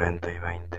Cuarenta y veinte.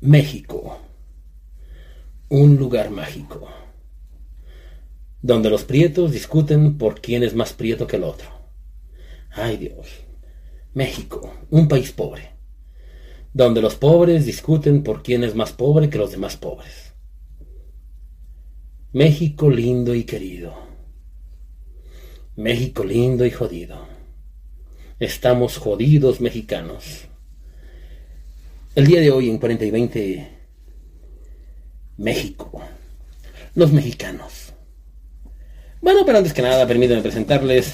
México. Un lugar mágico. Donde los prietos discuten por quién es más prieto que el otro. Ay Dios. México. Un país pobre. Donde los pobres discuten por quién es más pobre que los demás pobres. México lindo y querido. México lindo y jodido. Estamos jodidos mexicanos. El día de hoy en 40 y 20, México. Los mexicanos. Bueno, pero antes que nada, permítanme presentarles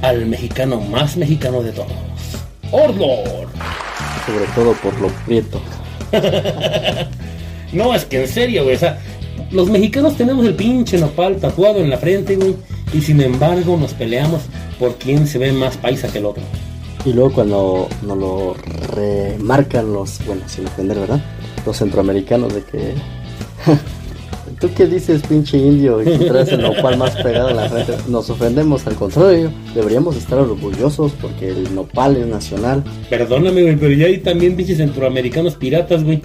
al mexicano más mexicano de todos. Ordlor. Sobre todo por lo prieto. No, es que en serio, güey. O sea, los mexicanos tenemos el pinche nopal tatuado en la frente, güey. Y sin embargo nos peleamos por quién se ve más paisa que el otro. Y luego cuando nos lo remarcan los, bueno, sin ofender, ¿verdad? Los centroamericanos de que... ¿Tú qué dices, pinche indio? Y traes el nopal más pegado a la frente. Nos ofendemos, al contrario. Deberíamos estar orgullosos porque el nopal es nacional. Perdóname, güey, pero ya hay también pinches centroamericanos piratas, güey.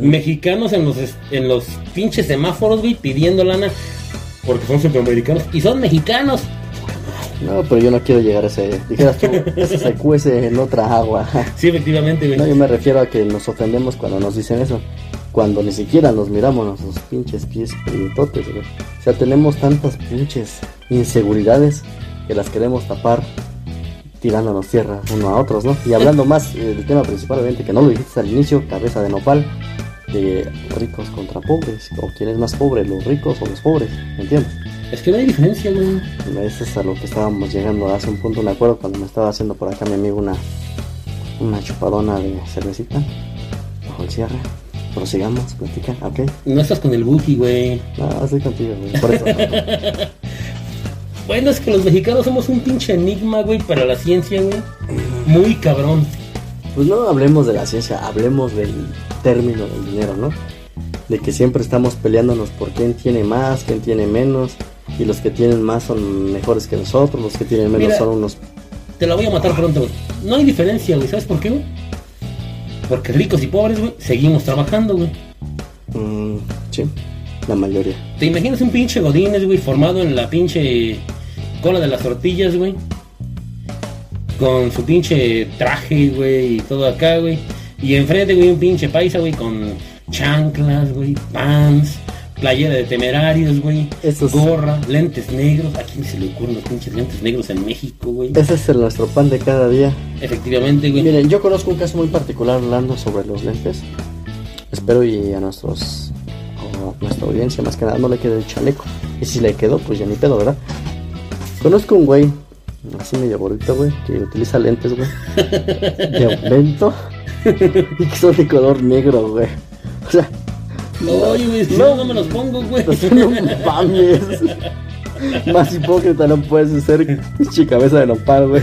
Mexicanos en los, en los pinches semáforos, güey, pidiendo lana porque son centroamericanos y son mexicanos. No, pero yo no quiero llegar a ese... Dijeras tú, ese se cuece en otra agua. Sí, efectivamente, güey. No, yo me refiero a que nos ofendemos cuando nos dicen eso. Cuando ni siquiera nos miramos nuestros pinches pies prietotes, güey. O sea, tenemos tantas pinches inseguridades que las queremos tapar tirándonos tierra uno a otros, ¿no? Y hablando más eh, del tema principal, obviamente, que no lo dijiste al inicio, cabeza de nopal, de ricos contra pobres, o quién es más pobre, los ricos o los pobres, ¿me entiendes? Es que no hay diferencia, güey. Eso es a lo que estábamos llegando hace un punto, me acuerdo cuando me estaba haciendo por acá mi amigo una, una chupadona de cervecita bajo el cierre. Prosigamos, platica, ok. No estás con el Buki, güey. No, estoy contigo, güey. Por eso. Bueno, es que los mexicanos somos un pinche enigma, güey, para la ciencia, güey. Muy cabrón. Pues no hablemos de la ciencia, hablemos del término del dinero, ¿no? De que siempre estamos peleándonos por quién tiene más, quién tiene menos. Y los que tienen más son mejores que nosotros, los que tienen menos Mira. son unos... Te la voy a matar pronto, güey. No hay diferencia, güey. ¿Sabes por qué, güey? Porque ricos y pobres, güey, seguimos trabajando, güey. mm, sí, la mayoría. ¿Te imaginas un pinche Godínez, güey, formado en la pinche cola de las tortillas, güey? Con su pinche traje, güey, y todo acá, güey. Y enfrente, güey, un pinche paisa, güey, con chanclas, güey, pants, playera de temerarios, güey, Esos- gorra, lentes negros. ¿A quién se le ocurren los pinches lentes negros en México, güey? Ese es el nuestro pan de cada día. Efectivamente, güey. Miren, yo conozco un caso muy particular hablando sobre los lentes. Espero y a nuestros a nuestra audiencia más que nada no le quede el chaleco. Y si le quedó, pues ya ni pedo, ¿verdad? Conozco un güey, así medio gordito, güey, que utiliza lentes, güey, de aumento y que son de color negro, güey. O sea, Güey, No. no, no me los pongo, güey. no mames. Más hipócrita no puedes ser pinche cabeza de nopal, güey.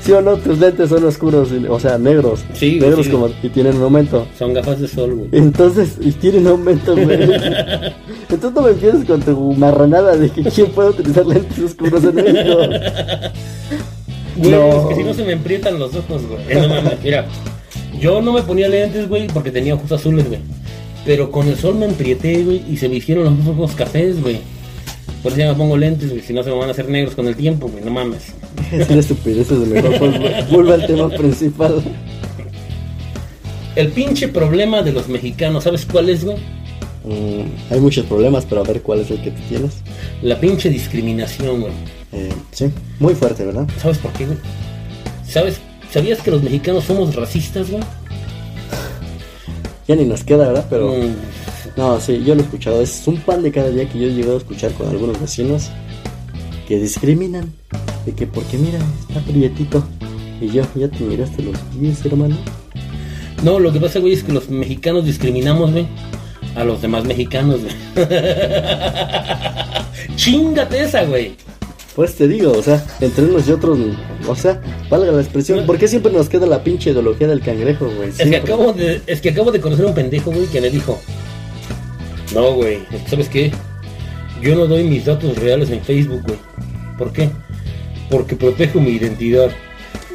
¿Sí o no? Tus lentes son oscuros, o sea, negros. Sí, güey, Negros sí. como y tienen un aumento. Son gafas de sol, güey. Entonces, y tienen aumento, güey. Entonces no me empieces con tu marranada de que quién puede utilizar lentes oscuros en México. Güey, No. es que si no se me emprietan los ojos, güey. Eh, no mira. Yo no me ponía lentes, güey, porque tenía ojos azules, güey. Pero con el sol me emprieté, güey, y se me hicieron los ojos cafés, güey. Por eso ya me pongo lentes, güey, si no se me van a hacer negros con el tiempo, güey, no mames. Es una estupidez, es mejor. Vuelve vuelve al tema principal. El pinche problema de los mexicanos, ¿sabes cuál es, güey? Mm, hay muchos problemas, pero a ver cuál es el que tú tienes. La pinche discriminación, güey. Eh, sí, muy fuerte, ¿verdad? ¿Sabes por qué, güey? ¿Sabes? ¿Sabías que los mexicanos somos racistas, güey? Ya ni nos queda, ¿verdad? Pero. Mm, No, sí, yo lo he escuchado. Es un pan de cada día que yo he llegado a escuchar con algunos vecinos que discriminan. De que porque mira, está prietito. Y yo, ya te miraste los pies, hermano. No, lo que pasa, güey, es que los mexicanos discriminamos, güey, a los demás mexicanos, güey. Chingate esa, güey. Pues te digo, o sea, entre unos y otros, o sea, valga la expresión. ¿Por qué siempre nos queda la pinche ideología del cangrejo, güey? Es que acabo de, es que acabo de conocer a un pendejo, güey, que me dijo, no, güey, ¿sabes qué? Yo no doy mis datos reales en Facebook, güey. ¿Por qué? Porque protejo mi identidad.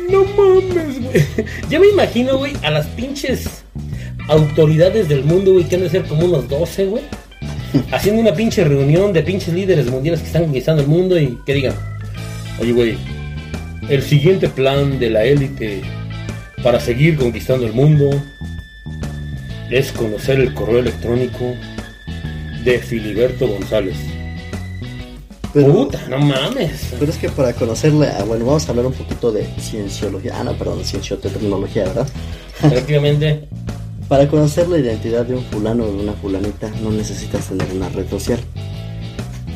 No mames, güey. Ya me imagino, güey, a las pinches autoridades del mundo, güey, que han de ser como unos 12, güey. Haciendo una pinche reunión de pinches líderes mundiales que están conquistando el mundo y que digan, oye, güey, el siguiente plan de la élite para seguir conquistando el mundo es conocer el correo electrónico de Filiberto González. Pero, Puta, no mames. pero es que para conocerle, bueno, vamos a hablar un poquito de cienciología. Ah, no, perdón, cienciotecnología, ¿verdad? Efectivamente, Para conocer la identidad de un fulano o de una fulanita no necesitas tener una red social.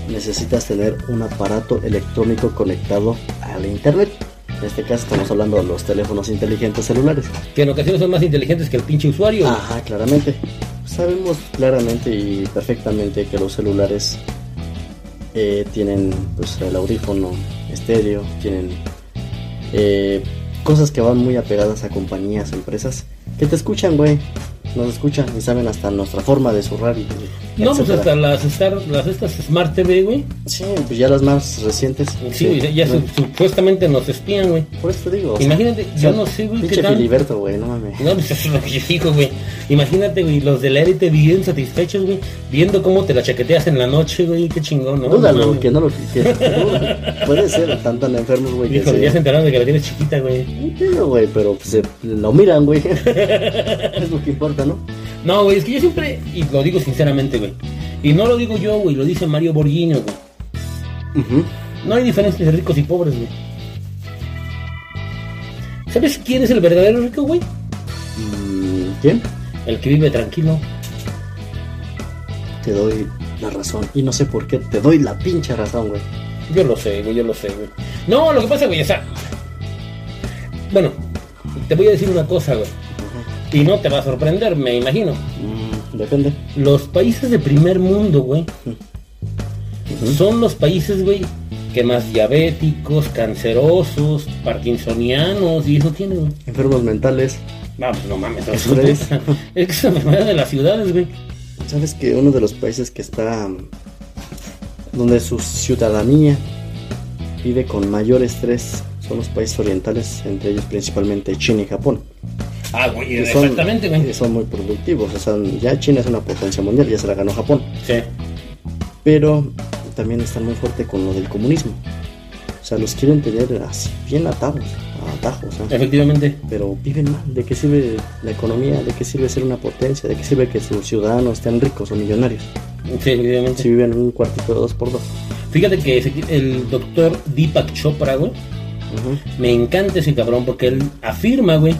Necesitas tener un aparato electrónico conectado al internet. En este caso estamos hablando de los teléfonos inteligentes celulares. que en ocasiones son más inteligentes que el pinche usuario. Ajá, claramente. Sabemos claramente y perfectamente que los celulares eh, tienen pues el audífono estéreo, tienen eh, cosas que van muy apegadas a compañías, empresas que te escuchan, güey. Nos escuchan y saben hasta nuestra forma de zurrar y no, pues etcétera. hasta las, Star- las estas Smart TV, güey. Sí, pues ya las más recientes. Sí, güey, ya su- supuestamente nos espían, güey. Por eso te digo. o sea, Imagínate, o yo sea, no sé, güey, qué Pinche. Filiberto, güey, no mames. No, pues eso es lo que yo digo, güey. Imagínate, güey, los de la élite bien satisfechos, güey, viendo cómo te la chaqueteas en la noche, güey, qué chingón, ¿no? Dúdalo, No que no lo que, puede ser tan tan enfermos, güey. ya se enteraron de que la tienes chiquita, güey. Entiendo, güey, pero pues, se lo miran, güey. es lo que importa, ¿no? No, güey, es que yo siempre, y lo digo sinceramente, güey. Y no lo digo yo, güey, lo dice Mario Borghino, güey. No hay diferencia entre ricos y pobres, güey. ¿Sabes quién es el verdadero rico, güey? Mm, ¿Quién? El que vive tranquilo. Te doy la razón. Y no sé por qué te doy la pinche razón, güey. Yo lo sé, güey, yo lo sé, güey. No, lo que pasa, güey, o sea. Bueno, te voy a decir una cosa, güey. Y no te va a sorprender, me imagino. Mm, depende. Los países de primer mundo, güey, son los países, güey, que más diabéticos, cancerosos, parkinsonianos y eso tienen, güey. Enfermos mentales. Vamos, no mames, Eso es, que es una enfermedad de las ciudades, güey. ¿Sabes que uno de los países que está. donde su ciudadanía vive con mayor estrés son los países orientales, entre ellos principalmente China y Japón. Ah, güey, son- exactamente, güey. Son muy productivos. O sea, ya China es una potencia mundial, ya se la ganó Japón. Sí. pero también están muy fuerte con lo del comunismo. O sea, los quieren tener así, bien atados, atajos, ¿no? Efectivamente. pero viven mal. ¿De qué sirve la economía? ¿De qué sirve ser una potencia? ¿De qué sirve que sus ciudadanos estén ricos o millonarios? Sí, efectivamente. Si viven en un cuartito de dos por dos. Fíjate que el doctor Deepak Chopra, güey, me encanta ese cabrón porque él afirma, güey,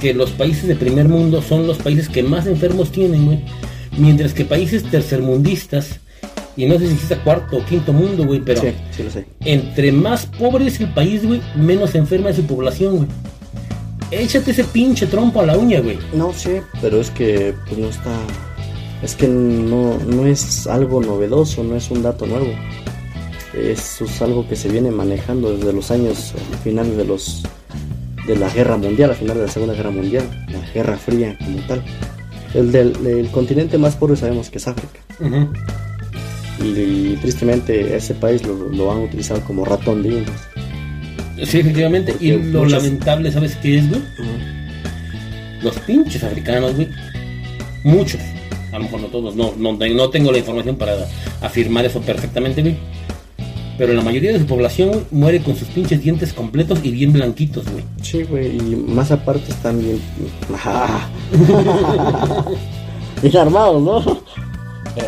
que los países de primer mundo son los países que más enfermos tienen, güey. Mientras que países tercermundistas, y no sé si existe cuarto o quinto mundo, güey, pero Sí, sí lo sé. entre más pobre es el país, güey, menos enferma es su población, güey. Échate ese pinche trompo a la uña, güey. No, sí, pero es que pues no está... Es que no, no es algo novedoso, no es un dato nuevo. Eso es algo que se viene manejando desde los años eh, finales de los de la guerra mundial, a finales de la segunda guerra mundial, la guerra fría como tal. El del el continente más pobre sabemos que es África. Y, tristemente ese país lo, lo han utilizado como ratón de indios. Sí, efectivamente. Y lo muchas- lamentable, ¿sabes qué es, güey? Los pinches africanos, güey. Muchos. A lo mejor no todos. No, no, no tengo la información para afirmar eso perfectamente, güey. Pero la mayoría de su población muere con sus pinches dientes completos y bien blanquitos, güey. Sí, güey, y más aparte están bien. Bien armados, ¿no?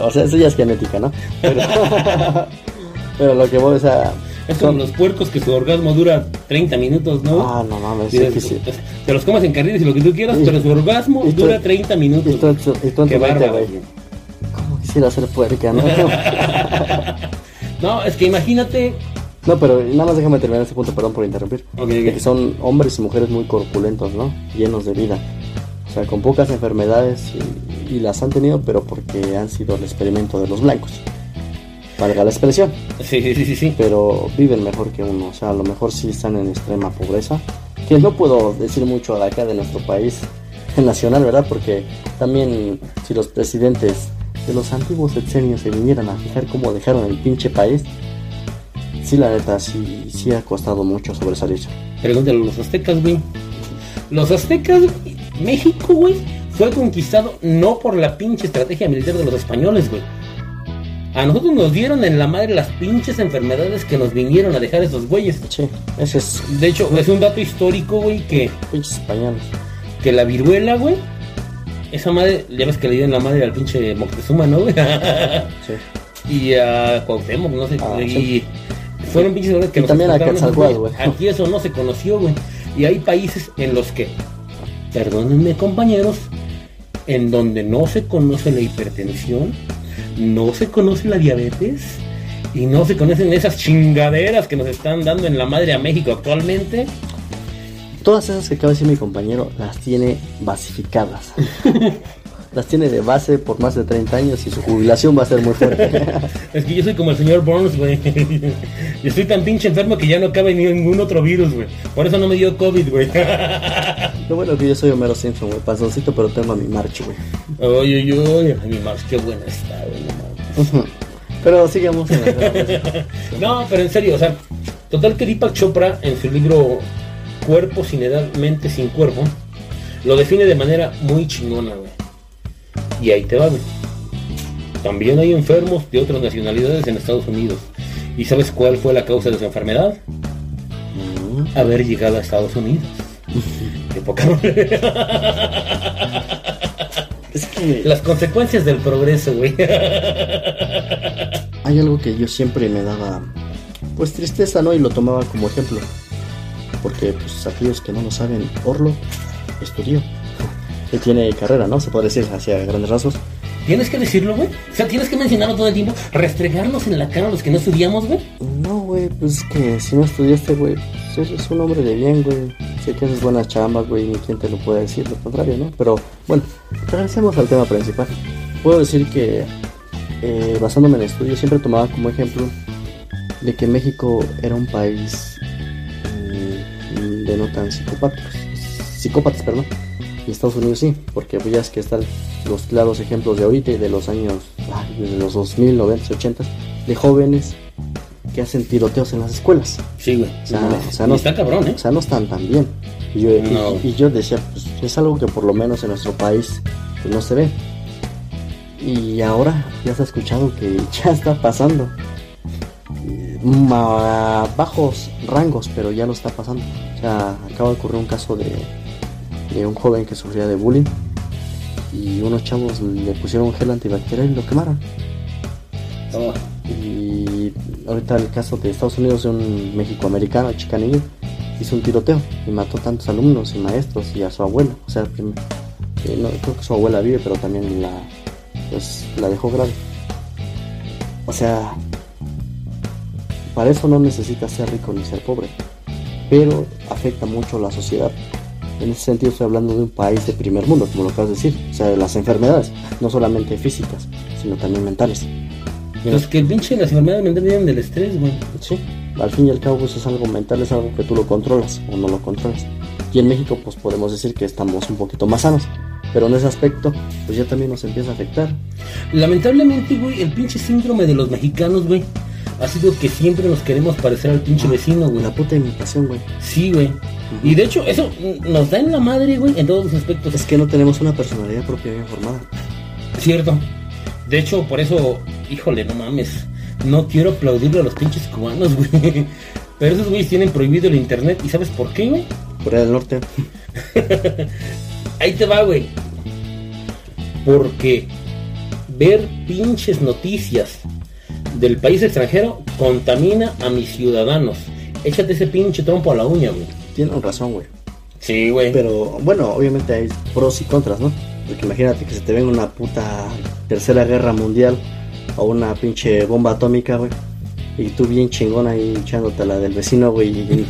O sea, eso ya es genética, ¿no? Pero, pero lo que voy, o sea. Es como son- los puercos que su orgasmo dura 30 minutos, ¿no? Ah, no mames, de- que sí. Te los comas en carriles y lo que tú quieras, Y- pero su orgasmo dura 30 minutos. tú en tu Qué bárbaro. ¿Cómo quisiera ser puerca, no? No, es que imagínate. no, pero nada más déjame terminar ese punto, perdón por interrumpir. De que son hombres y mujeres muy corpulentos, ¿no? Llenos de vida. O sea, con pocas enfermedades y, y las han tenido, pero porque han sido el experimento de los blancos. Valga la expresión. Sí, sí, sí, sí, sí. pero viven mejor que uno. O sea, a lo mejor sí están en extrema pobreza. Que no puedo decir mucho de acá de nuestro país nacional, ¿verdad? Porque también si los presidentes de los antiguos sexenios se vinieran a fijar cómo dejaron el pinche país, sí, la neta, sí, sí ha costado mucho sobresalir. Pregúntale a los aztecas, güey. Los aztecas, güey, México, güey, fue conquistado no por la pinche estrategia militar de los españoles, güey. A nosotros nos dieron en la madre las pinches enfermedades que nos vinieron a dejar esos güeyes. Sí, ese es De hecho, es un dato histórico, güey, que, pinches españoles. que la viruela, güey, esa madre, ya ves que le dieron la madre al pinche Moctezuma, ¿no? Sí. y a Cuauhtémoc, no sé, Ah, y sí. fueron pinches que Y nos también a güey. Aquí eso no se conoció, güey. Y hay países en los que, perdónenme compañeros, en donde no se conoce la hipertensión, no se conoce la diabetes y no se conocen esas chingaderas que nos están dando en la madre a México actualmente. Todas esas que acaba de decir mi compañero las tiene basificadas. las tiene de base por más de 30 años y su jubilación va a ser muy fuerte. Es que yo soy como el señor Burns, güey. Yo estoy tan pinche enfermo que ya no cabe ni ningún otro virus, güey. Por eso no me dio COVID, güey. Lo bueno que yo soy Homero Simpson, güey, panzoncito, pero tengo a mi marcho, güey. Oye, oye, oye. Mi Mars, qué buena está, güey. Pero sigamos en la No, pero en serio, o sea, total que Deepak Chopra en su libro Cuerpo sin edad, mente sin cuerpo, lo define de manera muy chingona, güey. Y ahí te va, güey. También hay enfermos de otras nacionalidades en Estados Unidos. ¿Y sabes cuál fue la causa de su enfermedad? Haber llegado a Estados Unidos. Qué poca madre. Es que Las consecuencias del progreso, güey. hay algo que yo siempre me daba, pues tristeza, ¿no? Y lo tomaba como ejemplo. Porque, pues, aquellos que no lo saben, Orlo estudió. Él tiene carrera, ¿no? Se puede decir hacia grandes rasgos. Tienes que decirlo, güey. O sea, tienes que mencionarlo todo el tiempo. Restregarnos en la cara a los que no estudiamos, güey. No, güey, pues es que si no estudiaste, güey, pues eres un hombre de bien, güey. Sé que haces buenas chambas, güey, ni quien te lo puede decir, lo contrario, ¿no? Pero, bueno, regresemos al tema principal. Puedo decir que, eh, basándome en el estudio, siempre tomaba como ejemplo de que México era un país mm, de no tan psicopáticos. Psicópatas, perdón. Y Estados Unidos sí, porque pues ya es que están los claros ejemplos de ahorita y de los años, de los 2000, 90, 80, de jóvenes que hacen tiroteos en las escuelas. Sí, güey. O sea, No, o sea, y no- está cabrón, ¿eh? O sea, no están tan bien. Y yo, y- No. y, yo decía, pues es algo que por lo menos en nuestro país pues, no se ve. Y ahora ya se ha escuchado que ya está pasando. Mm, A bajos rangos, pero ya lo está pasando. Sea, acaba de ocurrir un caso de, un joven que sufría de bullying. Y unos chavos le pusieron gel antibacterial y lo quemaron. Y ahorita el caso de Estados Unidos de un mexicoamericano, chicanillo, hizo un tiroteo y mató tantos alumnos y maestros y a su abuela. O sea, prim- eh, creo que su abuela vive, pero también la, pues, la dejó grave. O sea, para eso no necesitas ser rico ni ser pobre, pero afecta mucho a la sociedad. En ese sentido estoy hablando de un país de primer mundo, como lo acabas de decir. O sea, de las enfermedades, no solamente físicas, sino también mentales. Pues que el pinche las enfermedades mentales vienen del estrés, güey. Sí, al fin y al cabo pues, es algo mental, es algo que tú lo controlas o no lo controlas. Y en México pues podemos decir que estamos un poquito más sanos. Pero en ese aspecto, pues ya también nos empieza a afectar. Lamentablemente, güey, el pinche síndrome de los mexicanos, güey, ha sido que siempre nos queremos parecer al pinche vecino, güey. La puta imitación, güey. Sí, güey. Y de hecho, eso nos da en la madre, güey, en todos los aspectos. Es que no tenemos una personalidad propia bien formada. Cierto. De hecho, por eso, híjole, no mames. No quiero aplaudirle a los pinches cubanos, güey. Pero esos güeyes tienen prohibido el internet. ¿Y sabes por qué, güey? Corea del Norte. Ahí te va, güey. Porque ver pinches noticias del país extranjero contamina a mis ciudadanos. Échate ese pinche trompo a la uña, güey. Tienen razón, güey. Sí, güey. Pero bueno, obviamente hay pros y contras, ¿no? Porque imagínate que se te venga una puta tercera guerra mundial o una pinche bomba atómica, güey. Y tú bien chingona ahí echándote la del vecino, güey. Y,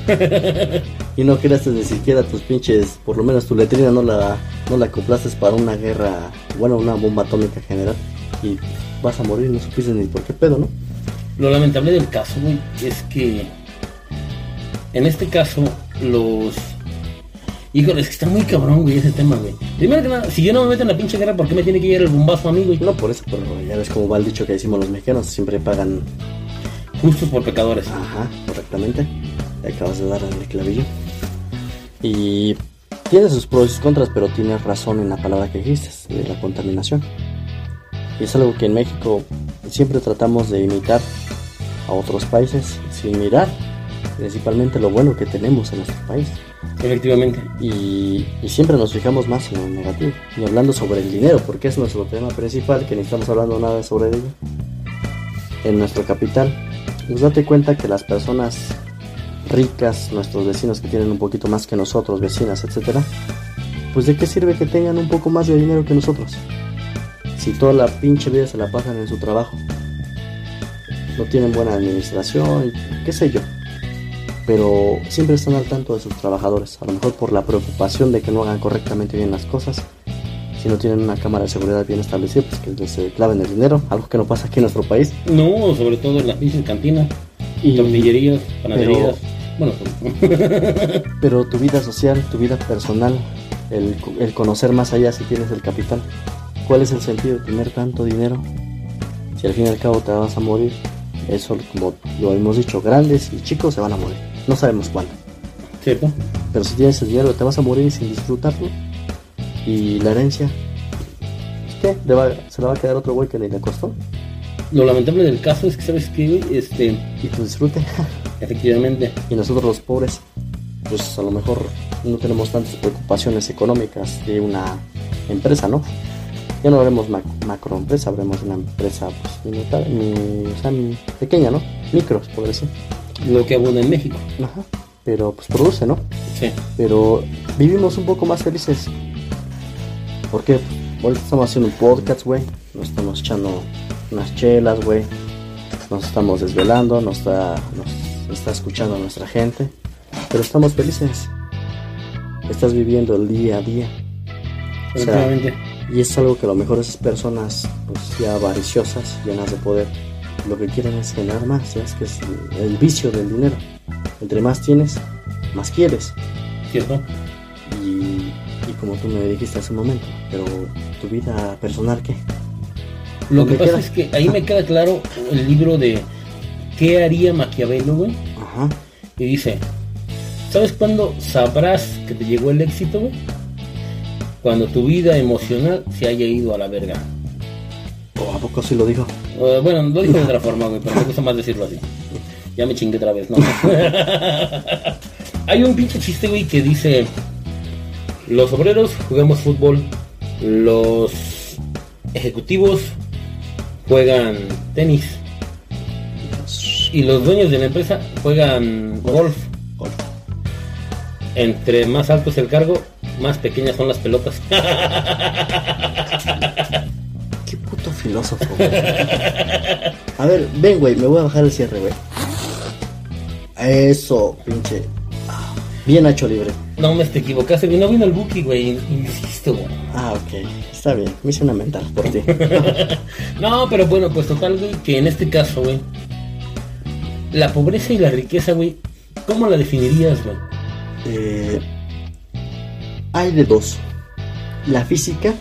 y no creaste ni siquiera tus pinches, por lo menos tu letrina no la, no la acoplaste para una guerra, bueno, una bomba atómica general. Y vas a morir, no supiste ni por qué pedo, ¿no? Lo lamentable del caso, güey, es que en este caso los... Híjole, es que está muy cabrón, güey, ese tema, güey. Primero que nada, si yo no me meto en la pinche guerra, ¿por qué me tiene que llegar el bombazo a mí, güey? No por eso, pero ya ves cómo va el dicho que decimos los mexicanos, siempre pagan Justos por pecadores. Ajá, correctamente. Acabas de dar en el clavillo. Y tiene sus pros y sus contras, pero tienes razón en la palabra que dijiste, de la contaminación. Y es algo que en México siempre tratamos de imitar a otros países sin mirar principalmente lo bueno que tenemos en nuestro país. Efectivamente. Y, y, siempre nos fijamos más en lo negativo. Y hablando sobre el dinero, porque es nuestro tema principal, que ni estamos hablando nada sobre ello. En nuestro capital, pues date cuenta que las personas ricas, nuestros vecinos que tienen un poquito más que nosotros, vecinas, etcétera, pues de qué sirve que tengan un poco más de dinero que nosotros. Si toda la pinche vida se la pasan en su trabajo, no tienen buena administración, qué sé yo. Pero siempre están al tanto de sus trabajadores, a lo mejor por la preocupación de que no hagan correctamente bien las cosas. Si no tienen una cámara de seguridad bien establecida, pues que les eh, claven el dinero, algo que no pasa aquí en nuestro país. No, sobre todo en las pinches cantinas, y tortillerías, panaderías. Bueno, pero tu vida social, tu vida personal, el, el conocer más allá si tienes el capital. ¿Cuál es el sentido de tener tanto dinero? Si al fin y al cabo te vas a morir, eso como lo hemos dicho, grandes y chicos se van a morir. No sabemos cuándo. ¿Cierto? Pero si tienes el dinero te vas a morir sin disfrutarlo. Y la herencia, ¿qué? ¿Se la va a quedar otro güey que ni le costó? Lo lamentable del caso es que, ¿sabes qué, Este... Y tu disfrute. Efectivamente. Y nosotros los pobres, pues a lo mejor no tenemos tantas preocupaciones económicas de una empresa, ¿no? Ya no haremos macroempresa, habremos una empresa pues, mi, o sea, pequeña, ¿no? Micros, por decir. Lo que abunda en México. Ajá. Pero pues produce, ¿no? Sí. Pero vivimos un poco más felices. Porque hoy estamos haciendo un podcast, güey. Nos estamos echando unas chelas, güey. Nos estamos desvelando, nos está, nos está escuchando nuestra gente. Pero estamos felices. Estás viviendo el día a día. O sea, y es algo que a lo mejor esas personas, pues ya avariciosas, llenas de poder, lo que quieren es generar más. Ya es que es el vicio del dinero. Entre más tienes, más quieres. ¿Cierto? Y, y como tú me dijiste hace un momento, pero tu vida personal, ¿qué? Lo que pasa es que ahí me queda claro el libro de ¿Qué haría Maquiavelo, güey? Ajá. Y dice, ¿sabes cuándo sabrás que te llegó el éxito, güey? Cuando tu vida emocional se haya ido a la verga. ¿O a poco sí lo dijo? Uh, bueno, lo dijo de otra forma, güey, pero me gusta más decirlo así. Ya me chingué otra vez, ¿no? Hay un pinche chiste, güey, que dice... Los obreros jugamos fútbol. Los ejecutivos juegan tenis. Y los dueños de la empresa juegan golf. Entre más alto es el cargo, más pequeñas son las pelotas. Qué puto filósofo, güey. A ver, ven, güey, me voy a bajar el cierre, güey. Eso, pinche. Bien hecho libre. No me te equivocaste, güey. No vino el Buki, güey. Insisto, güey. Ah, ok. Está bien. Me hice una mental por ti. no, pero bueno, pues total, güey, que en este caso, güey, la pobreza y la riqueza, güey, ¿cómo la definirías, güey? Eh, hay de dos. La física.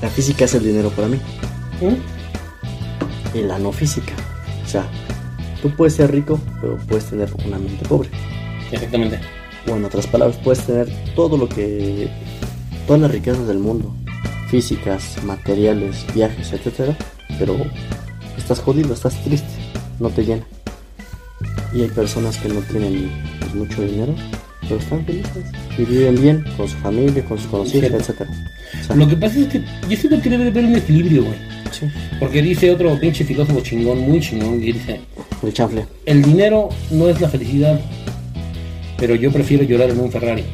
La física es el dinero para mí. ¿Mm? Y la no física. O sea, tú puedes ser rico, pero puedes tener una mente pobre. Exactamente. O en otras palabras, puedes tener todo lo que. todas las riquezas del mundo. Físicas, materiales, viajes, etcétera. Pero estás jodido, estás triste. No te llena. Y hay personas que no tienen pues, mucho dinero, pero están felices. Y viven bien con su familia, con sus conocidos, etcétera. O sea, Lo que pasa es que yo siento que debe de haber un equilibrio, güey. sí, Porque dice otro pinche filósofo chingón, muy chingón, y dice, el chanfle. el dinero no es la felicidad, pero yo prefiero llorar en un Ferrari.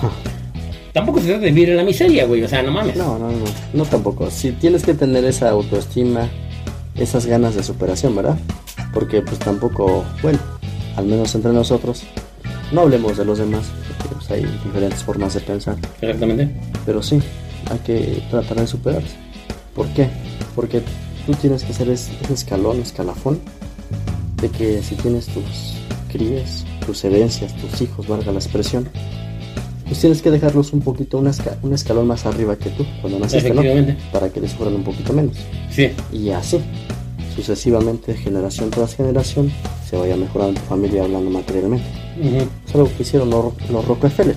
Tampoco se trata de vivir en la miseria, güey, o sea, no mames. No, no, no, no tampoco. Si tienes que tener esa autoestima, esas ganas de superación, ¿verdad? Porque pues tampoco, bueno, al menos entre nosotros, no hablemos de los demás, porque pues, hay diferentes formas de pensar, Exactamente. pero sí, hay que tratar de superarse. ¿Por qué? Porque tú tienes que ser ese escalón, escalafón, de que si tienes tus crías, tus herencias, tus hijos, valga la expresión, pues tienes que dejarlos un poquito, esca- un escalón más arriba que tú, cuando naciste, ¿no? Para que les fueran un poquito menos. Sí. Y así, sucesivamente, generación tras generación, se vaya mejorando tu familia hablando materialmente. Es algo que hicieron los, los Rockefeller.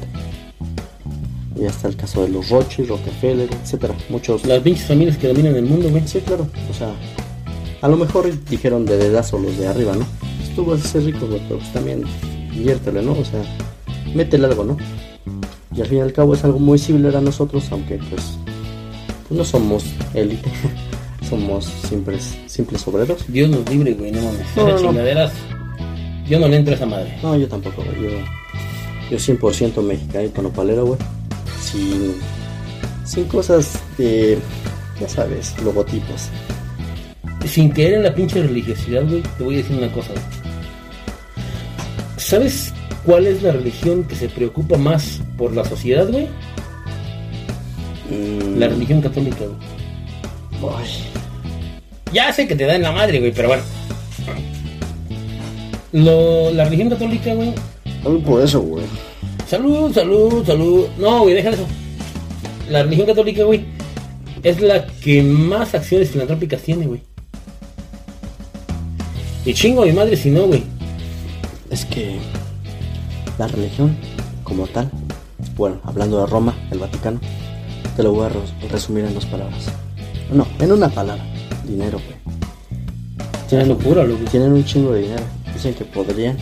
Y hasta el caso de los Rothschild, Rockefeller, etcétera. Muchos. Las pinches familias que dominan el mundo, güey. Sí, claro. O sea, a lo mejor dijeron de dedazo los de arriba, ¿no? Pues tú vas a ser rico, güey, pero pues también inviértele, ¿no? O sea, métele algo, ¿no? Y al fin y al cabo es algo muy similar a nosotros, aunque pues, pues no somos élite, somos simples, simples obreros. Dios nos libre, güey, no mames. No, Esas no, no. chingaderas. Yo no le entro a esa madre. No, yo tampoco, güey. Yo, yo 100% mexicanito nopalero, güey. Sin, sin cosas de, ya sabes, logotipos. Sin caer en la pinche religiosidad, güey, te voy a decir una cosa. güey. ¿Sabes cuál es la religión que se preocupa más por la sociedad, güey? Mm, La religión católica, güey. ay, Ya sé que te da en la madre, güey, pero bueno. Lo, la religión católica, güey. Hablo por eso, güey. Salud, salud, salud. No, güey, deja eso. La religión católica, güey, es la que más acciones filantrópicas tiene, güey. Y chingo a mi madre si no, güey. Es que la religión, como tal, bueno, hablando de Roma, el Vaticano, te lo voy a res- resumir en dos palabras. No, en una palabra. Dinero, güey. Es locura, loco. Tienen un chingo de dinero. Dicen que podrían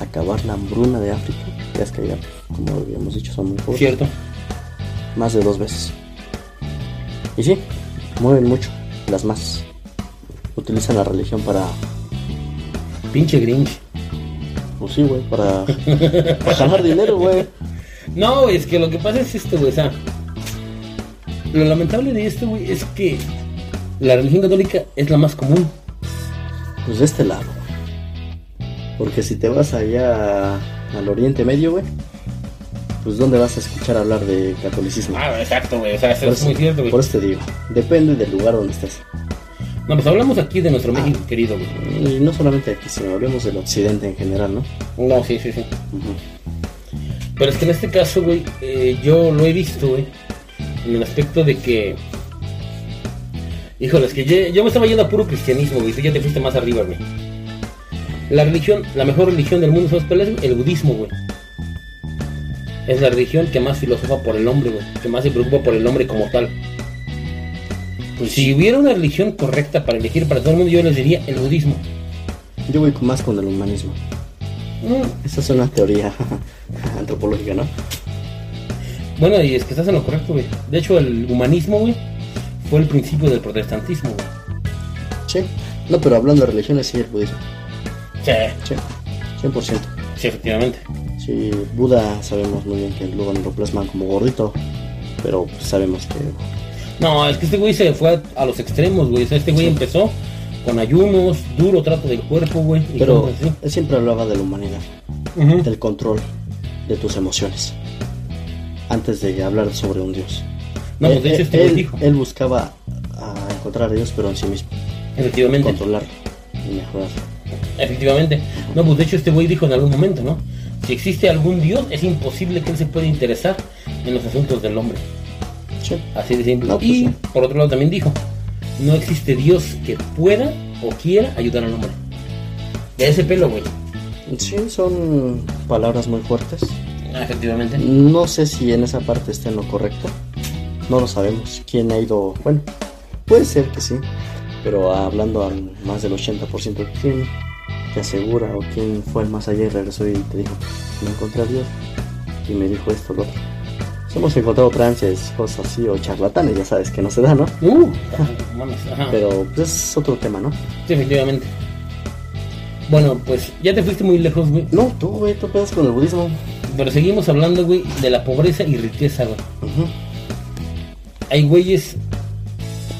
acabar la hambruna de África. Ya es que ya, como habíamos dicho, son muy pobres. Cierto. Más de dos veces. Y sí, mueven mucho. Las más. Utilizan la religión para. Pinche Grinch. Pues sí, güey, para. para ganar dinero, güey. No, es que lo que pasa es esto, güey. O sea, lo lamentable de esto, güey, es que la religión católica es la más común. Pues de este lado, güey. Porque si te vas allá al Oriente Medio, güey. Pues ¿dónde vas a escuchar hablar de catolicismo? Ah, exacto, güey. O sea, eso Por es eso- muy cierto, güey. Por eso te digo, depende del lugar donde estés. No, pues hablamos aquí de nuestro México querido, güey. No solamente aquí, sino hablemos del occidente en general, ¿no? No, sí, sí, sí. Pero es que en este caso, güey, eh, yo lo he visto, güey. En el aspecto de que. Híjole, es que yo, yo me estaba yendo a puro cristianismo, güey. Tú ya te fuiste más arriba, güey. La religión, la mejor religión del mundo, ¿sabes cuál es? El budismo, güey. Es la religión que más filosofa por el hombre, güey. Que más se preocupa por el hombre como tal. Pues si hubiera una religión correcta para elegir para todo el mundo, yo les diría el budismo. Yo voy más con el humanismo. Mm, Esa es una teoría antropológica, ¿no? Bueno, y es que estás en lo correcto, güey. De hecho, el humanismo, güey, fue el principio del protestantismo, güey. Sí. No, pero hablando de religiones, sí, el budismo. Sí, Sí, 100%. sí, efectivamente. Sí, Buda sabemos muy bien que luego lo plasman como gordito, pero sabemos que No, es que este güey se fue a, a los extremos, güey. O sea, este güey empezó con ayunos, duro trato del cuerpo, güey. Pero él siempre hablaba de la humanidad. Ujú. del control de tus emociones. Antes de hablar sobre un Dios. No, pues de hecho él, este güey él- dijo. él buscaba a encontrar a Dios, pero en sí mismo. Efectivamente. Controlarlo y mejorarlo. Efectivamente. No, pues de hecho este güey dijo en algún momento, ¿no? Si existe algún Dios, es imposible que él se pueda interesar en los asuntos del hombre. Sí. Así de simple. No, pues y sí. por otro lado también dijo, no existe Dios que pueda o quiera ayudar al hombre. De ese pelo, güey. Sí, son palabras muy fuertes. Ah, efectivamente. No sé si en esa parte está en lo correcto. No lo sabemos. ¿Quién ha ido? Bueno, puede ser que sí. Pero hablando al más del 80%, ¿quién te asegura o quién fue el más allá y regresó y te dijo, me encontré a Dios y me dijo esto, lo otro? Hemos encontrado trances, cosas así o charlatanes, ya sabes que no se da, ¿no? Uh. Pero pues, es otro tema, ¿no? Sí, efectivamente. Bueno, pues ya te fuiste muy lejos, güey. No, tú, güey, tú pedas con el budismo. Pero seguimos hablando, güey, de la pobreza y riqueza, güey. Ujú. Hay güeyes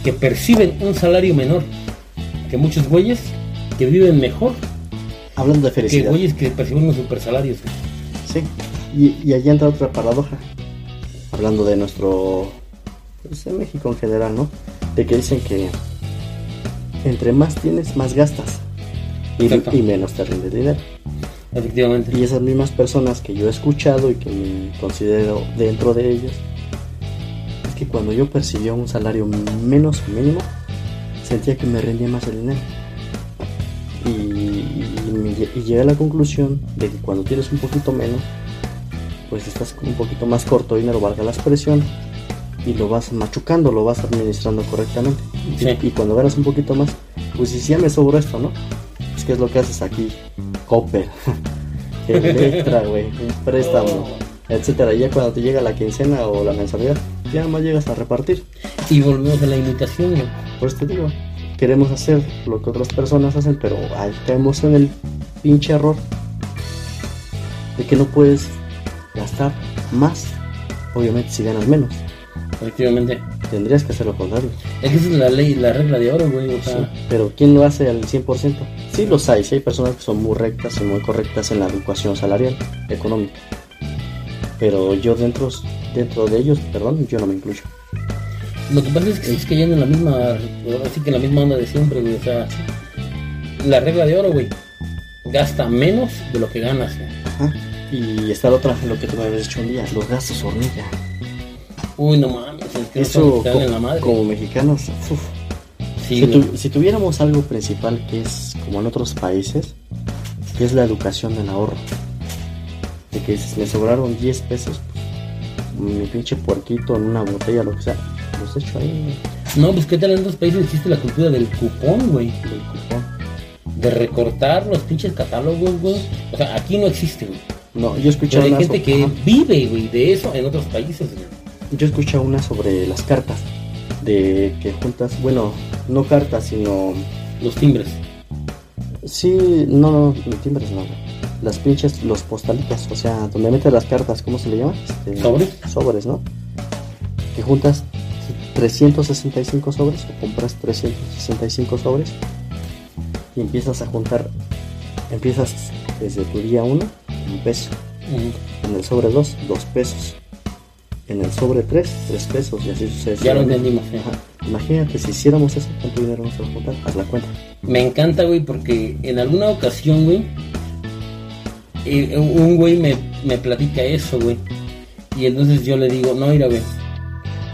que perciben un salario menor que muchos güeyes que viven mejor Hablando de que felicidad. güeyes que perciben unos super salarios. Sí, y, y allí entra otra paradoja. Hablando de nuestro. Pues en México en general, ¿no? De que dicen que entre más tienes, más gastas. Y, menos te rinde dinero. Efectivamente. Y esas mismas personas que yo he escuchado y que me considero dentro de ellos, que cuando yo percibía un salario menos mínimo, sentía que me rendía más el dinero. Y, y llegué a la conclusión de que cuando tienes un poquito menos, pues estás un poquito más corto de dinero, valga la expresión, y lo vas machucando, lo vas administrando correctamente. Y- Sí. Y, cuando ganas un poquito más, pues si ya me sobró esto, ¿no? Es que es lo que haces aquí, Copper, Electra, güey, un préstamo, etcétera. Y ya cuando te llega la quincena o la mensualidad, ya nada más llegas a repartir. Y volvemos a la imitación, güey. Por eso te digo, queremos hacer lo que otras personas hacen, pero ahí caemos en el pinche error de que no puedes gastar más, obviamente si ganas menos. Efectivamente. Tendrías que hacer lo contrario. Es que esa es la ley, la regla de oro, güey. O sea, Sí, Pero ¿quién lo hace al 100%? Sí los hay, sí hay personas que son muy rectas y muy correctas en la educación salarial, económica. Pero yo dentro, dentro de ellos, perdón, yo no me incluyo. lo que pasa es que sigues cayendo en la misma, así que en la misma onda de siempre, güey. O sea, la regla de oro, güey. Gasta menos de lo que ganas, güey. Ajá. Y está la otra, lo que tú me habías dicho un día, los gastos hormiga. Uy, no mames, es que Eso no se dan co- en la madre. como mexicanos, uf. Sí, si, tu- si tuviéramos algo principal que es como en otros países, que es la educación del ahorro. De que si me sobraron 10 pesos, mi pinche puerquito en una botella, lo que sea, los echo ahí No, pues qué tal en otros países existe la cultura del cupón, güey. del cupón. De recortar los pinches catálogos, güey. O sea, aquí no existe, güey. No, yo escuché Pero hay gente so- que ajá. vive, güey, de eso en otros países, güey. Yo escuché una sobre las cartas. De que juntas, bueno, no cartas, sino. Los timbres. Sí, no, no, timbres no. güey. Las pinches, los postalitos, o sea, donde metes las cartas, ¿cómo se le llama? Este, ¿Sobres? Sobres, ¿no? Que juntas 365 sobres o compras 365 sobres y empiezas a juntar, empiezas desde tu día 1, un peso. En el sobre 2, 2 pesos. En el sobre 3, 3 pesos y así Ya lo entendimos. Ajá. Imagínate si hiciéramos eso, ¿cuánto dinero vamos a juntar? Haz la cuenta. Me encanta, güey, porque en alguna ocasión, güey, eh, un güey me, me platica eso, güey. Y entonces yo le digo, no, mira, güey.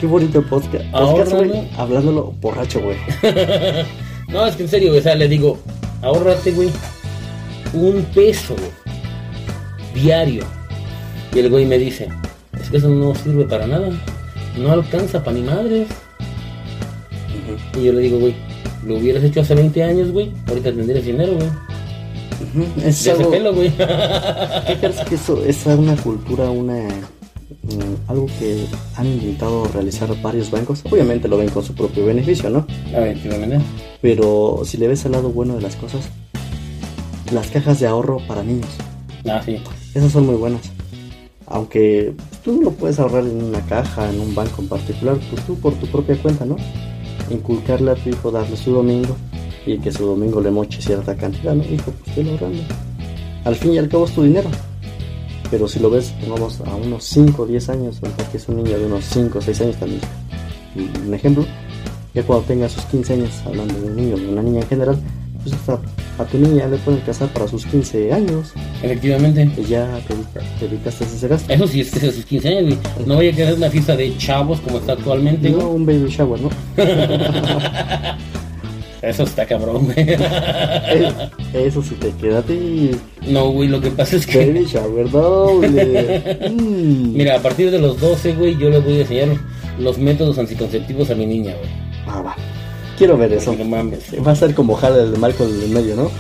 Qué bonito podcast. Podcast, güey, güey. hablándolo borracho, güey. No, es que en serio, güey, o sea, le digo, ahórrate, güey, un peso, güey, diario. Y el güey me dice, es que eso no sirve para nada. No alcanza para ni madres. Y yo le digo, güey, lo hubieras hecho hace 20 años, güey. Ahorita tendrías dinero, güey. Es algo, pelo, güey. ¿Qué crees que eso es una cultura, una mm, algo que han intentado realizar varios bancos? Obviamente lo ven con su propio beneficio, ¿no? Pero si le ves el lado bueno de las cosas, las cajas de ahorro para niños, Ah, sí. esas son muy buenas. Aunque tú no lo puedes ahorrar en una caja, en un banco en particular, pues tú por tu propia cuenta, ¿no? Inculcarle a tu hijo, darle su domingo y que su domingo le moche cierta cantidad, ¿no? Hijo, pues velo ahorrando. Al fin y al cabo es tu dinero. Pero si lo ves, pongamos a unos 5 o 10 años, o que es un niño de unos 5 o 6 años también, un ejemplo, ya cuando tenga sus 15 años, hablando de un niño o de una niña en general, pues hasta a tu niña le pueden casar para sus 15 años. Efectivamente. Y ya te, evita- te evitas ese gasto. Eso sí es que a sus 15 años. No vaya a querer una fiesta de chavos como está actualmente, No, un baby shower, ¿no? Eso está cabrón, güey. Eh, Eso sí te queda a ti. No, güey, lo que pasa es que. Baby shower doble. Mm. Mira, a partir de los 12, güey, yo le voy a enseñar los métodos anticonceptivos a mi niña, güey. Ah, va. Quiero ver eso. No mames. Va a ser como Jale el de Michael en el medio, ¿no?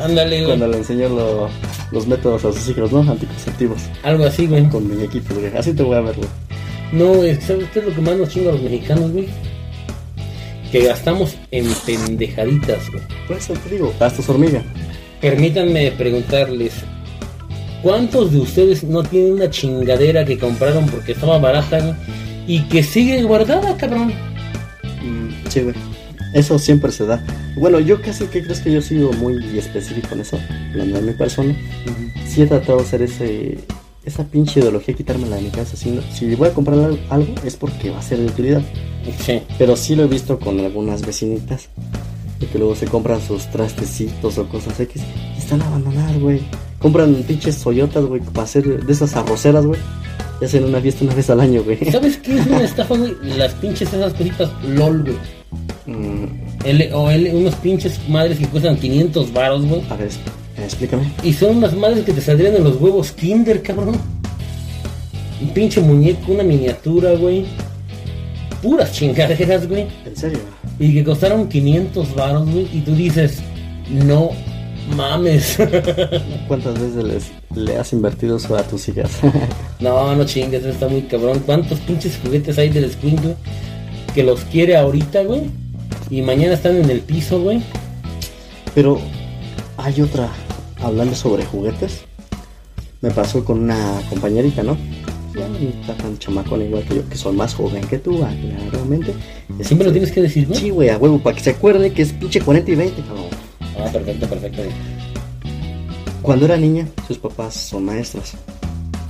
Ándale, güey. Cuando le enseñó lo- los métodos a sus hijos, ¿no? Anticonceptivos. Algo así, güey. Con muñequitos, güey. Así te voy a ver, güey. No, ¿sabes qué es lo que más nos chinga a los mexicanos, güey? Que gastamos en pendejaditas, güey. Por eso te digo, gastos hormiga. Permítanme preguntarles, ¿cuántos de ustedes no tienen una chingadera que compraron porque estaba barata y que sigue guardada, cabrón? Mm, sí, güey. Eso siempre se da. Bueno, yo casi que crees que yo he sido muy específico en eso, hablando de mi persona. Sí he tratado de hacer ese, esa pinche ideología, quitármela de mi casa. Si, no- si voy a comprar al- algo es porque va a ser de utilidad. Sí. Pero sí lo he visto con algunas vecinitas. De que luego se compran sus trastecitos o cosas X. Y están abandonadas, güey. Compran pinches soyotas, güey, para hacer de esas arroceras, güey. Y hacen una fiesta una vez al año, güey. ¿Sabes qué es una estafa, güey? Las pinches esas cositas LOL, güey. Mm, L- o L, unos pinches madres que cuestan 500 varos, güey. a ver, explícame. Y son unas madres que te saldrían en los huevos Kinder, cabrón. Un pinche muñeco, una miniatura, güey. Puras chingaderas, güey. ¿En serio? Y que costaron 500 varos, güey. Y tú dices, no mames. ¿Cuántas veces les, le has invertido eso a tus hijas? no, no chingues, está muy cabrón. ¿Cuántos pinches juguetes hay del güey? Que los quiere ahorita, güey. Y mañana están en el piso, güey. Pero hay otra, hablando sobre juguetes. Me pasó con una compañerita, ¿no? Ya no está tan chamacona igual que yo, que son más joven que tú, ah, claramente. Siempre lo tienes que decir, ¿no? Sí, güey, a huevo, para que se acuerde que es pinche 40 y 20, cabrón. Ah, perfecto, perfecto. Cuando era niña, sus papás son maestros.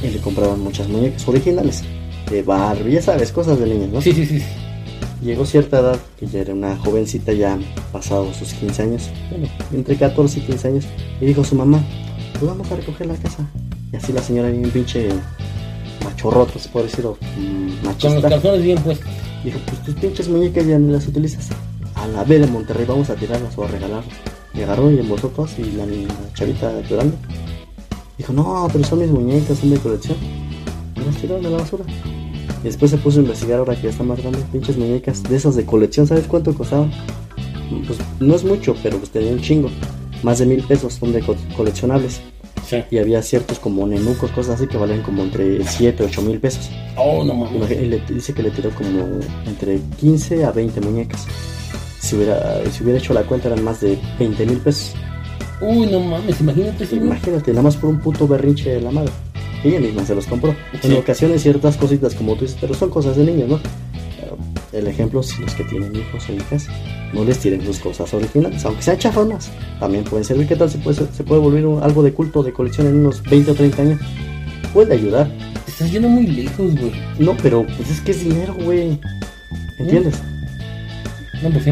Y le compraban muchas muñecas originales. De Barbie, ya sabes, cosas de niños, ¿no? Sí, sí, sí. Llegó cierta edad, que ya era una jovencita ya pasado sus 15 años, bueno, entre 14 y 15 años, y dijo a su mamá, pues vamos a recoger la casa. Y así la señora bien pinche machorrota, se puede decir, o mm, Con los calzones bien puestos. Dijo, pues tus pinches muñecas ya ni las utilizas. A la B de Monterrey vamos a tirarlas o a regalarlas. Y agarró y embolsó todas y la, niña- la chavita llorando. Dijo, no, pero son mis muñecas, son de colección. Y las tiraron a la basura. Y después se puso a investigar ahora que ya está más grande, pinches muñecas de esas de colección, ¿sabes cuánto costaban? Pues no es mucho, pero pues tenía un chingo. Más de mil pesos son de co- coleccionables. Sí. Y había ciertos como nenucos, cosas así que valían como entre 7, 8 mil pesos. Oh, no mames. Y le dice que le tiró como entre 15 a 20 muñecas. Si hubiera, si hubiera hecho la cuenta eran más de 20 mil pesos. Uy, no mames, imagínate. Imagínate, nada más por un puto berrinche de la madre. Ella misma se los compró. Sí. En ocasiones ciertas cositas como tú dices, pero son cosas de niños, ¿no? El ejemplo, si los que tienen hijos o hijas, no les tiren sus cosas originales, aunque sean chafonas. También pueden servir. ¿Qué tal se puede, se puede volver un- algo de culto de colección en unos 20 o 30 años? Puede ayudar. Te estás yendo muy lejos, güey. No, pero pues es que es dinero, güey. ¿Entiendes? No, pues sí.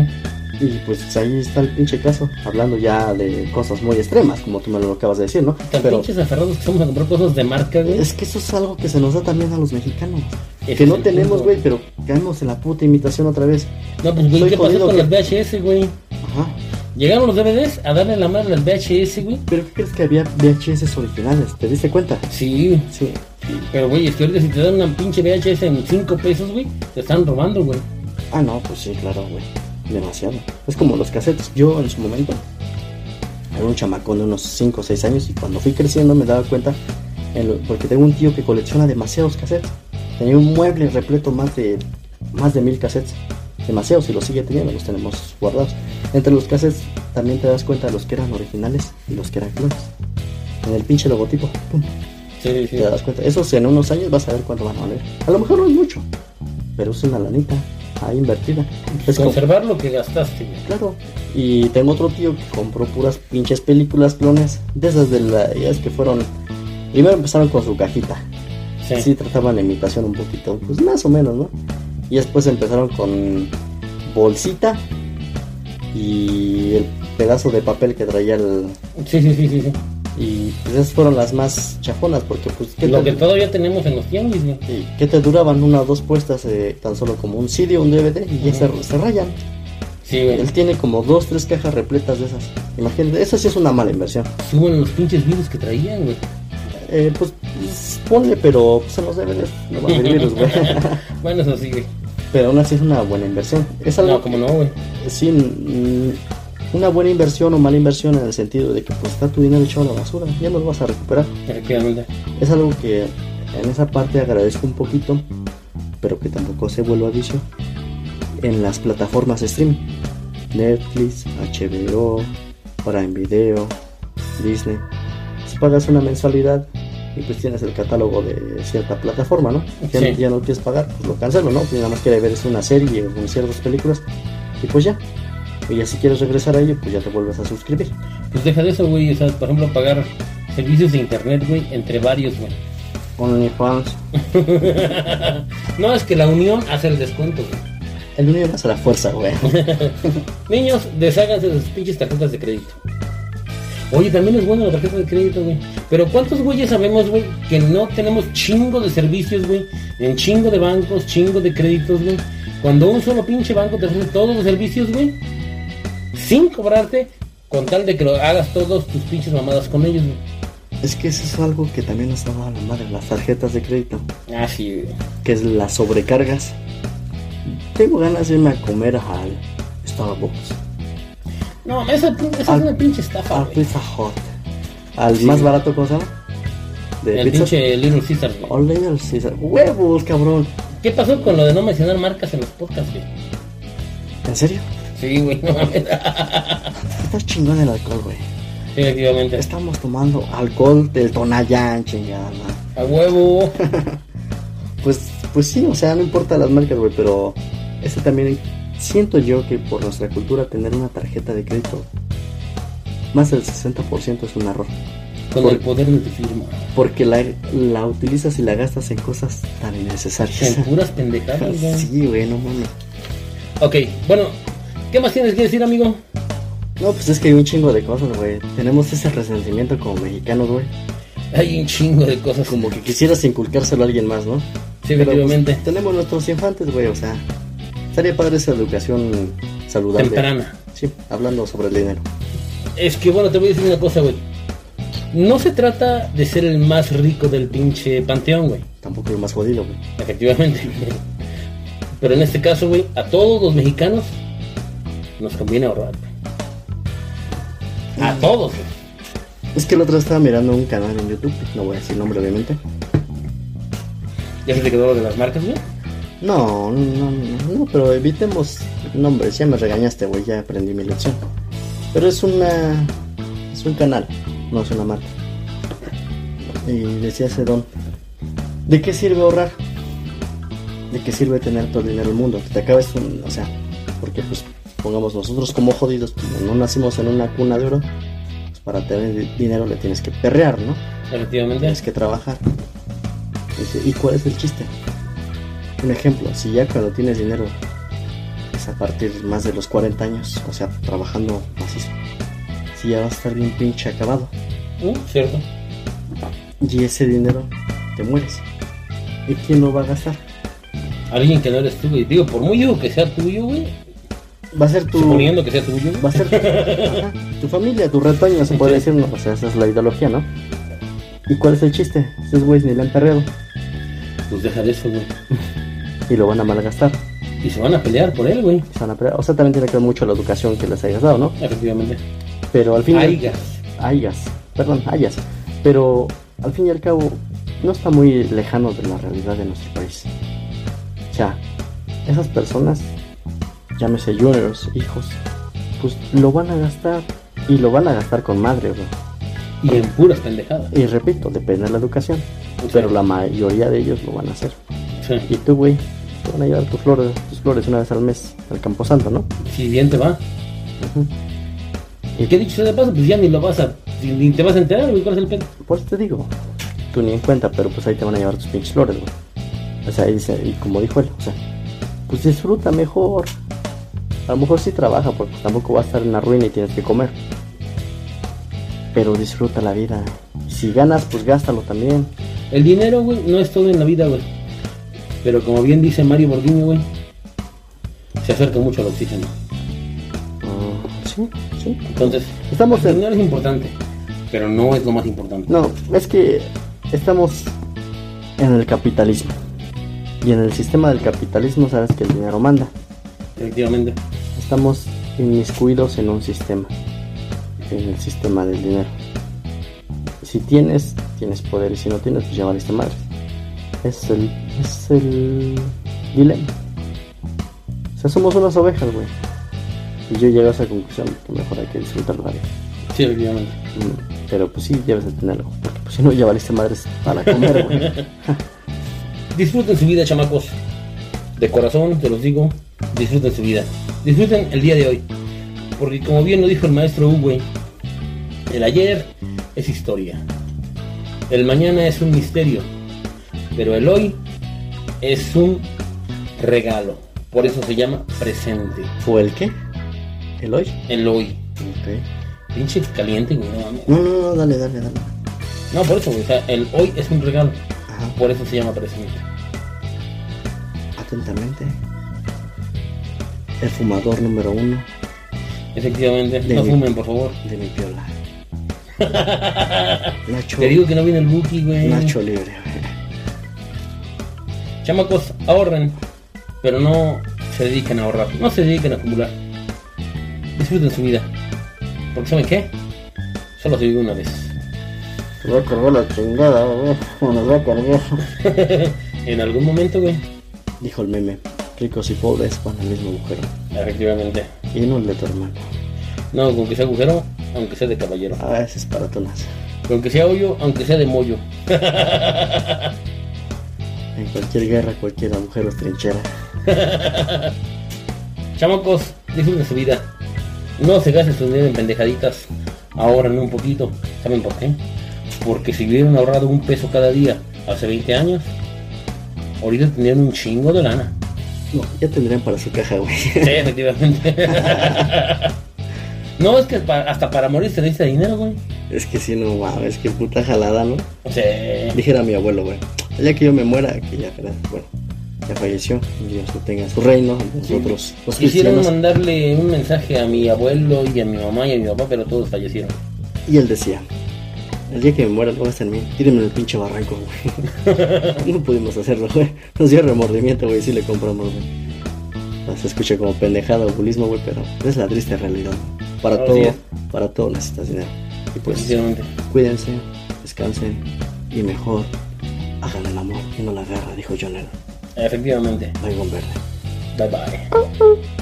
Y pues ahí está el pinche caso, hablando ya de cosas muy extremas, como tú me lo acabas de decir, ¿no? Tan Pero pinches aferrados que somos a comprar cosas de marca, güey. es que eso es algo que se nos da también a los mexicanos. Que no tenemos, güey, pero caemos en la puta imitación otra vez. No, pues, güey, ¿qué pasó con que- las VHS, güey? Ajá. Llegaron los DVDs a darle la madre a las VHS, güey. Pero ¿qué crees que había VHS originales? ¿Te diste cuenta? Sí, Sí. pero güey, es que ahorita si te dan una pinche VHS en 5 pesos, güey, te están robando, güey. Ah, no, pues sí, claro, güey. Demasiado. Es como los cassettes. Yo en su momento era un chamacón de unos 5 o 6 años y cuando fui creciendo me daba cuenta, lo- porque tengo un tío que colecciona demasiados cassettes. Tenía un mueble repleto más de más de mil cassettes. Demasiados y los sigue teniendo, los tenemos guardados. Entre los cassettes también te das cuenta de los que eran originales y los que eran clones. En el pinche logotipo, pum, sí. te das cuenta. Esos en unos años vas a ver cuánto van a valer. A lo mejor no es mucho, pero es una lanita ahí invertida. Es como- Conservar lo que gastaste. Claro. Y tengo otro tío que compró puras pinches películas clones. De esas de la. Ya es que fueron Primero empezaron con su cajita. Sí. Sí, trataban la imitación un poquito, pues más o menos, ¿no? Y después empezaron con bolsita y el pedazo de papel que traía el... Sí, sí, sí, sí. sí. Y pues esas fueron las más chafonas porque pues... ¿qué Lo que todavía tenemos en los tianguis, y ¿qué te duraban? Una o dos puestas eh, tan solo como un CD o un DVD y ya se, se rayan. Sí, güey. Él tiene como dos, tres cajas repletas de esas. Imagínate, esa sí es una mala inversión. Suben los pinches virus que traían, güey. Eh, pues, pues, ponle, pero pues, en los DVDs no va a haber virus, güey. bueno, eso sí, güey. pero aún así es una buena inversión. Es algo No, como no, güey. sí, mm, una buena inversión o mala inversión en el sentido de que pues está tu dinero echado a la basura, ya no lo vas a recuperar. Es algo que en esa parte agradezco un poquito, pero que tampoco se vuelva vicio en las plataformas de streaming. Netflix, HBO, Prime Video, Disney. Si pagas una mensualidad y pues tienes el catálogo de cierta plataforma, ¿no? Ya, Sí. no, ya no quieres pagar, pues lo cancelo, ¿no? Si nada más quiere ver es una serie o ciertas películas y pues ya. Y ya si quieres regresar a ello, pues ya te vuelves a suscribir. Pues deja de eso, güey. O sea, por ejemplo, pagar servicios de internet, güey, entre varios, güey. OnlyFans. no, es que la unión hace el descuento, güey. El unión hace la fuerza, güey. Niños, desháganse de sus pinches tarjetas de crédito. Oye, también es bueno la tarjeta de crédito, güey. Pero ¿cuántos güeyes sabemos, güey, que no tenemos chingo de servicios, güey? En chingo de bancos, chingo de créditos, güey. Cuando un solo pinche banco te ofrece todos los servicios, güey, sin cobrarte, con tal de que lo hagas todos tus pinches mamadas con ellos. Es que eso es algo que también nos daba la madre, las tarjetas de crédito, Ah, sí, güey. que es las sobrecargas. Tengo ganas de irme a comer al Starbucks, No, esa, esa Al- es una pinche estafa, al. Pizza Hut, al Sí. más barato, ¿cómo se llama? De El pizza. pinche Little Caesars, güey. O Little Caesar. Huevos, cabrón. ¿Qué pasó con lo de no mencionar marcas en los podcasts, güey? ¿En serio? Sí, güey, no mames. Está chingón el alcohol, güey. Sí, efectivamente. Estamos tomando alcohol del Tonayán, chingada. A huevo. Pues, pues sí, o sea, no importa las marcas, güey, pero este también siento yo que por nuestra cultura tener una tarjeta de crédito más del 60% es un error. Con Por- el poder de tu firma. Porque la, la utilizas y la gastas en cosas tan innecesarias. En puras pendejadas, güey. Sí, güey, no mames. Ok, bueno. ¿Qué más tienes que decir, amigo? No, pues es que hay un chingo de cosas, güey. Tenemos ese resentimiento como mexicanos, güey. Hay un chingo de cosas. Como que quisieras inculcárselo a alguien más, ¿no? Sí, pues, efectivamente. tenemos nuestros infantes, güey, o sea, estaría padre esa educación saludable. Temprana. Sí, hablando sobre el dinero. Es que, bueno, te voy a decir una cosa, güey. No se trata de ser el más rico del pinche panteón, güey. Tampoco lo más jodido, güey. Efectivamente. Pero en este caso, güey, a todos los mexicanos nos conviene ahorrar. A todos. Es que el otro estaba mirando un canal en YouTube, no voy a decir nombre obviamente. ¿Ya se te quedó lo de las marcas, güey? No, no, no, no, pero evitemos nombres, ya me regañaste, güey, ya aprendí mi lección. Pero es una, es un canal, no es una marca. Y decía ese don, ¿de qué sirve ahorrar? ¿De qué sirve tener todo el dinero del mundo? Que te acabes un, o sea, porque pues pongamos nosotros como jodidos, como no nacimos en una cuna de oro, pues para tener di- dinero le tienes que perrear, ¿no? Efectivamente. Tienes que trabajar. ¿Y cuál es el chiste? Un ejemplo, si ya cuando tienes dinero es a partir más de los 40 años, o sea, trabajando macizo, si ya vas a estar bien pinche acabado, Uh, cierto. y ese dinero te mueres. ¿Y quién lo va a gastar? Alguien que no eres tú, güey. Digo, por muy hijo que sea tuyo, güey. Va a ser tu... Suponiendo que sea tuyo. Va a ser tu, ajá, tu familia, tu retoño, se puede decir, ¿no? O sea, esa es la ideología, ¿no? ¿Y cuál es el chiste? Esos güeyes ni le han perreado Pues deja de eso, güey. y lo van a malgastar. Y se van a pelear por él, güey. Se van a perrear. O sea, también tiene que ver mucho la educación que les hayas dado, ¿no? Efectivamente. Pero al fin... Aigas. Hayas, perdón, hayas. Pero al fin y al cabo, no está muy lejano de la realidad de nuestro país. O sea, esas personas, llámese juniors, hijos, pues lo van a gastar y lo van a gastar con madre, güey. Y en puras pendejadas. Y repito, depende de la educación, pero la mayoría de ellos lo van a hacer. Sí. Y tú, güey, te van a llevar tus flores, tus flores una vez al mes al Camposanto, ¿no? Si bien te va. Ujú. ¿Y qué dicho sea de paso? Pues ya ni lo vas a. Ni te vas a enterar, güey. ¿Cuál es el pedo? Por eso te digo, tú ni en cuenta, pero pues ahí te van a llevar tus pinches flores, güey. O sea, ahí dice, y como dijo él, o sea, pues disfruta mejor. A lo mejor sí trabaja, porque tampoco va a estar en la ruina y tienes que comer. Pero disfruta la vida. Si ganas, pues gástalo también. El dinero, güey, no es todo en la vida, güey. Pero como bien dice Mario Bordiño, güey, se acerca mucho al oxígeno. Ah, sí, sí. Entonces, Estamos el en- dinero es importante, pero no es lo más importante. No, es que estamos en el capitalismo. Y en el sistema del capitalismo sabes que el dinero manda. Efectivamente. Estamos inmiscuidos en un sistema. En el sistema del dinero. Si tienes, tienes poder. Y si no tienes, pues ya valiste madre. Es el, es el dilema. O sea, somos unas ovejas, güey. Y yo llego a esa conclusión que mejor hay que disfrutar la vida. Sí, efectivamente. Mm, Pero pues sí, debes de tenerlo. Porque pues si no, ya valiste madres para comer, güey. Disfruten su vida, chamacos. De corazón, te los digo, disfruten su vida. Disfruten el día de hoy. Porque como bien lo dijo el maestro güey, el ayer es historia. El mañana es un misterio. Pero el hoy es un regalo. Por eso se llama presente. ¿Fue el qué? ¿El hoy? El hoy. Pinche caliente, güey. No. No, no, no, dale, dale, dale. no, por eso, güey. O sea, el hoy es un regalo. Ajá. Por eso se llama presente. Atentamente. El fumador número uno Efectivamente. De No mi- fumen, por favor. de mi piola. Nacho, Te digo que no viene el Buki, güey. Nacho libre, güey. Chamacos, ahorren, pero no se dediquen a ahorrar, no se dediquen a acumular. Disfruten su vida. Porque ¿saben qué? Solo se vive una vez. Te voy a cargar la chingada, güey. Nos va a cargar. en algún momento, güey. Dijo el meme. Ricos y pobres van al mismo agujero. Efectivamente. Y no el de tu hermano. No, con que sea agujero, aunque sea de caballero. A veces para tonas. Con que sea hoyo, aunque sea de mollo. En cualquier guerra, cualquier agujero es trinchera. Chamacos, disfruten su vida. No se gasten su dinero en pendejaditas. Ahorren un poquito. ¿Saben por qué? Porque si hubieran ahorrado un peso cada día hace 20 años, ahorita tendrían un chingo de lana. No, ya tendrían para su caja, güey. Sí, efectivamente. no, es que hasta para morir se necesita dinero, güey. Es que si no mames, qué puta jalada, ¿no? Sea, Dijera mi abuelo, güey. Día que yo me muera, que ya, bueno, ya falleció, Dios lo tenga en su reino, nosotros, los quisieron cristianos. mandarle un mensaje a mi abuelo y a mi mamá y a mi papá, pero todos fallecieron. Y él decía, el día que me muera, no gasten en mí, tírenme en el pinche barranco, güey. no pudimos hacerlo, güey. Nos dio remordimiento, güey, sí le compramos, güey. Sea, Se escucha como pendejada o bulismo, güey, pero es la triste realidad. Para todo, para todo necesitas dinero. Y pues, cuídense, descansen y mejor hagan el amor y no la guerra, dijo John Lennon. Efectivamente. Bye, verde. Bye bye.